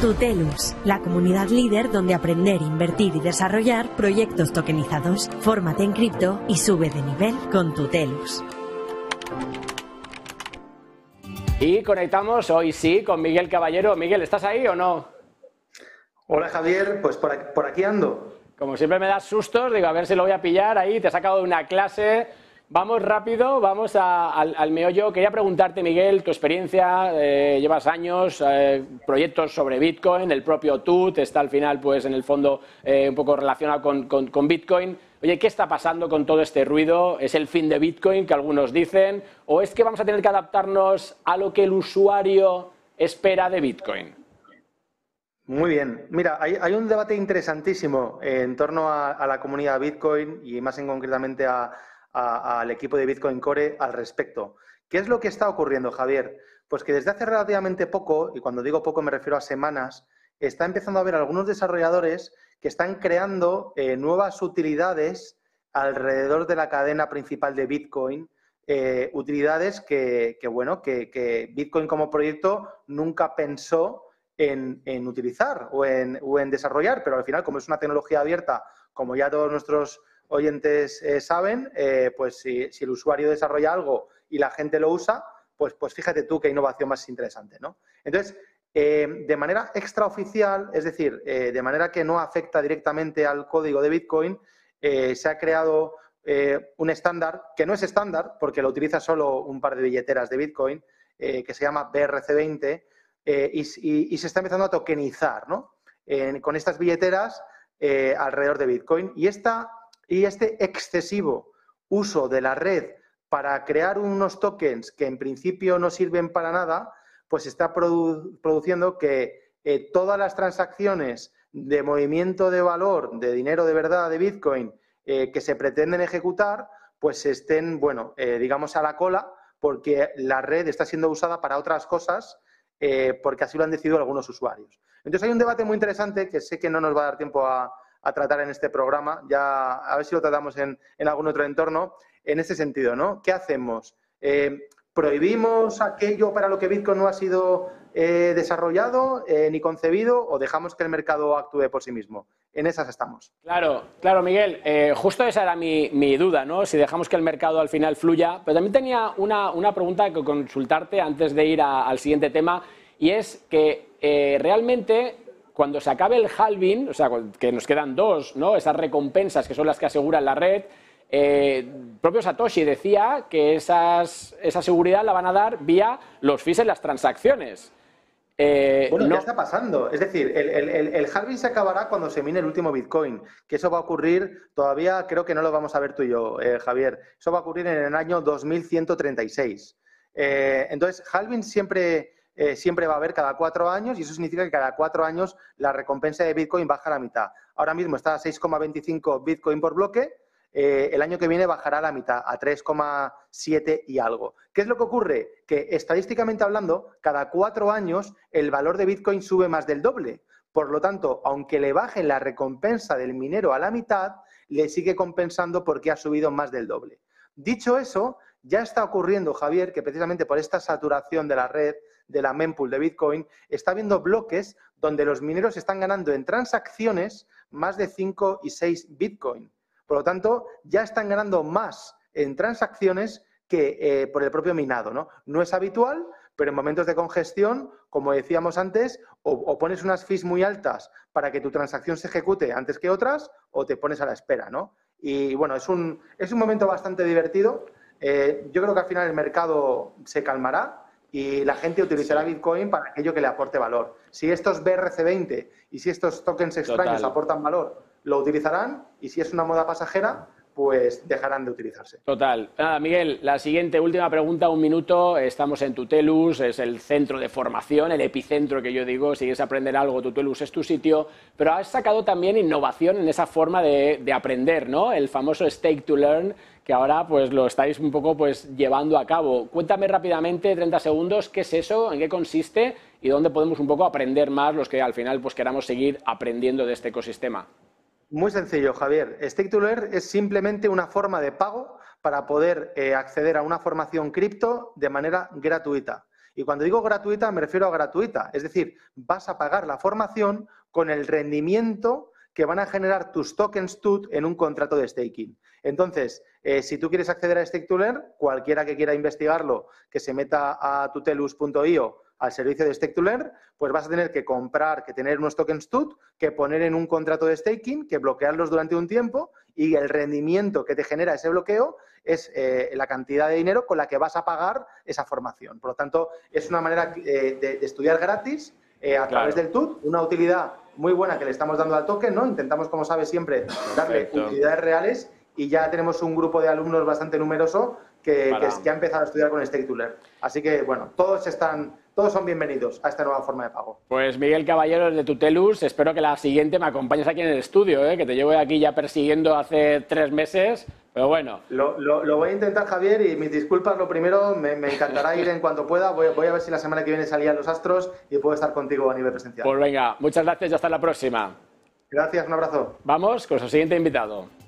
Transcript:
Tutelus, la comunidad líder donde aprender, invertir y desarrollar proyectos tokenizados. Fórmate en cripto y sube de nivel con Tutelus. Y conectamos hoy sí con Miguel Caballero. Miguel, ¿estás ahí o no? Hola Javier, pues por aquí, ando. Como siempre me das sustos, digo, a ver si lo voy a pillar ahí, te he sacado de una clase Vamos rápido, vamos al, meollo. Quería preguntarte, Miguel, tu experiencia, eh, llevas años, eh, proyectos sobre Bitcoin, el propio TUT está al final, pues en el fondo, eh, un poco relacionado con, Bitcoin. Oye, ¿qué está pasando con todo este ruido? ¿Es el fin de Bitcoin, que algunos dicen? ¿O es que vamos a tener que adaptarnos a lo que el usuario espera de Bitcoin? Muy bien. Mira, hay, un debate interesantísimo en torno a, la comunidad Bitcoin y más en concretamente a al equipo de Bitcoin Core al respecto. ¿Qué es lo que está ocurriendo, Javier? Pues que desde hace relativamente poco, y cuando digo poco me refiero a semanas, está empezando a haber algunos desarrolladores que están creando eh, nuevas utilidades alrededor de la cadena principal de Bitcoin, eh, utilidades que, bueno, que, Bitcoin como proyecto nunca pensó en, utilizar o en, o en, desarrollar, pero al final, como es una tecnología abierta, como ya todos nuestros oyentes eh, saben, eh, pues si, el usuario desarrolla algo y la gente lo usa, pues, pues fíjate tú qué innovación más interesante, ¿no? Entonces, eh, de manera extraoficial, es decir, de manera que no afecta directamente al código de Bitcoin, se ha creado un estándar que no es estándar porque lo utiliza solo un par de billeteras de Bitcoin, que se llama BRC20, y, y, se está empezando a tokenizar, ¿no? con estas billeteras alrededor de Bitcoin. Y esta y este excesivo uso de la red para crear unos tokens que en principio no sirven para nada, pues está produciendo que eh, todas las transacciones de movimiento de valor, de dinero de verdad, de Bitcoin, eh, que se pretenden ejecutar, pues estén, bueno, eh, digamos a la cola, porque la red está siendo usada para otras cosas, porque así lo han decidido algunos usuarios. Entonces hay un debate muy interesante que sé que no nos va a dar tiempo a, a tratar en este programa, ya a ver si lo tratamos en, algún otro entorno, en ese sentido, ¿no? ¿Qué hacemos? Eh, ¿Prohibimos aquello para lo que Bitcoin no ha sido eh, desarrollado eh, ni concebido o dejamos que el mercado actúe por sí mismo? En esas estamos. Claro, claro, Miguel. justo esa era mi, duda, ¿no? Si dejamos que el mercado al final fluya. Pero también tenía una, pregunta que consultarte antes de ir al siguiente tema y es que realmente cuando se acabe el halving, o sea, que nos quedan dos, ¿no? Esas recompensas que son las que aseguran la red, eh, propio Satoshi decía que esas, esa seguridad la van a dar vía los fees en las transacciones. Eh, bueno, ya está pasando. Es decir, el, halving se acabará cuando se mine el último Bitcoin, que eso va a ocurrir, todavía creo que no lo vamos a ver tú y yo, eh, Javier. Eso va a ocurrir en el año 2136. entonces, halving siempre eh, siempre va a haber cada cuatro años y eso significa que cada cuatro años la recompensa de Bitcoin baja a la mitad. Ahora mismo está a 6,25 Bitcoin por bloque, eh, el año que viene bajará a la mitad, a 3,7 y algo. ¿Qué es lo que ocurre? Que estadísticamente hablando, cada cuatro años el valor de Bitcoin sube más del doble. Por lo tanto, aunque le bajen la recompensa del minero a la mitad, le sigue compensando porque ha subido más del doble. Dicho eso, ya está ocurriendo, Javier, que precisamente por esta saturación de la red, de la mempool de Bitcoin, está habiendo bloques donde los mineros están ganando en transacciones más de 5 y 6 Bitcoin. Por lo tanto, ya están ganando más en transacciones que eh, por el propio minado. ¿no? no es habitual, pero en momentos de congestión, como decíamos antes, o, pones unas fees muy altas para que tu transacción se ejecute antes que otras, o te pones a la espera. ¿no? Y bueno, es un, es un momento bastante divertido. Eh, yo creo que al final el mercado se calmará y la gente utilizará Bitcoin para aquello que le aporte valor. Si estos BRC20 y si estos tokens extraños aportan valor, lo utilizarán y si es una moda pasajera, pues dejarán de utilizarse. Total. Miguel, la siguiente, última pregunta, un minuto. Estamos en Tutelus, es el centro de formación, el epicentro que yo digo. Si quieres aprender algo, Tutelus es tu sitio. Pero has sacado también innovación en esa forma de, de aprender, ¿no? El famoso stake to learn, que ahora pues lo estáis un poco pues llevando a cabo. Cuéntame rápidamente, 30 segundos, qué es eso, en qué consiste y dónde podemos un poco aprender más los que al final pues queramos seguir aprendiendo de este ecosistema. Muy sencillo, Javier. Stake to Learn es simplemente una forma de pago para poder eh, acceder a una formación cripto de manera gratuita. Y cuando digo gratuita me refiero a gratuita, es decir, vas a pagar la formación con el rendimiento que van a generar tus tokens TUT en un contrato de staking. Entonces, eh, si tú quieres acceder a Stake to Learn, cualquiera que quiera investigarlo, que se meta a tutelus.io al servicio de Stake to Learn, pues vas a tener que comprar, que tener unos tokens TUT, que poner en un contrato de staking, que bloquearlos durante un tiempo y el rendimiento que te genera ese bloqueo es eh, la cantidad de dinero con la que vas a pagar esa formación. Por lo tanto, es una manera eh, de, estudiar gratis a través del TUT, una utilidad muy buena que le estamos dando al token, ¿no? Intentamos, como sabes, siempre darle utilidades reales y ya tenemos un grupo de alumnos bastante numeroso que, que, ha empezado a estudiar con Stake to Learn. Así que, bueno, todos están, todos son bienvenidos a esta nueva forma de pago. Pues Miguel Caballero de Tutelus, espero que la siguiente me acompañes aquí en el estudio, ¿eh? que te llevo aquí ya persiguiendo hace tres meses, pero bueno. Lo, voy a intentar, Javier, y mis disculpas, lo primero, me, encantará ir en cuanto pueda, voy, voy, a ver si la semana que viene salían los astros y puedo estar contigo a nivel presencial. Pues venga, muchas gracias y hasta la próxima. Gracias, un abrazo. Vamos con su siguiente invitado.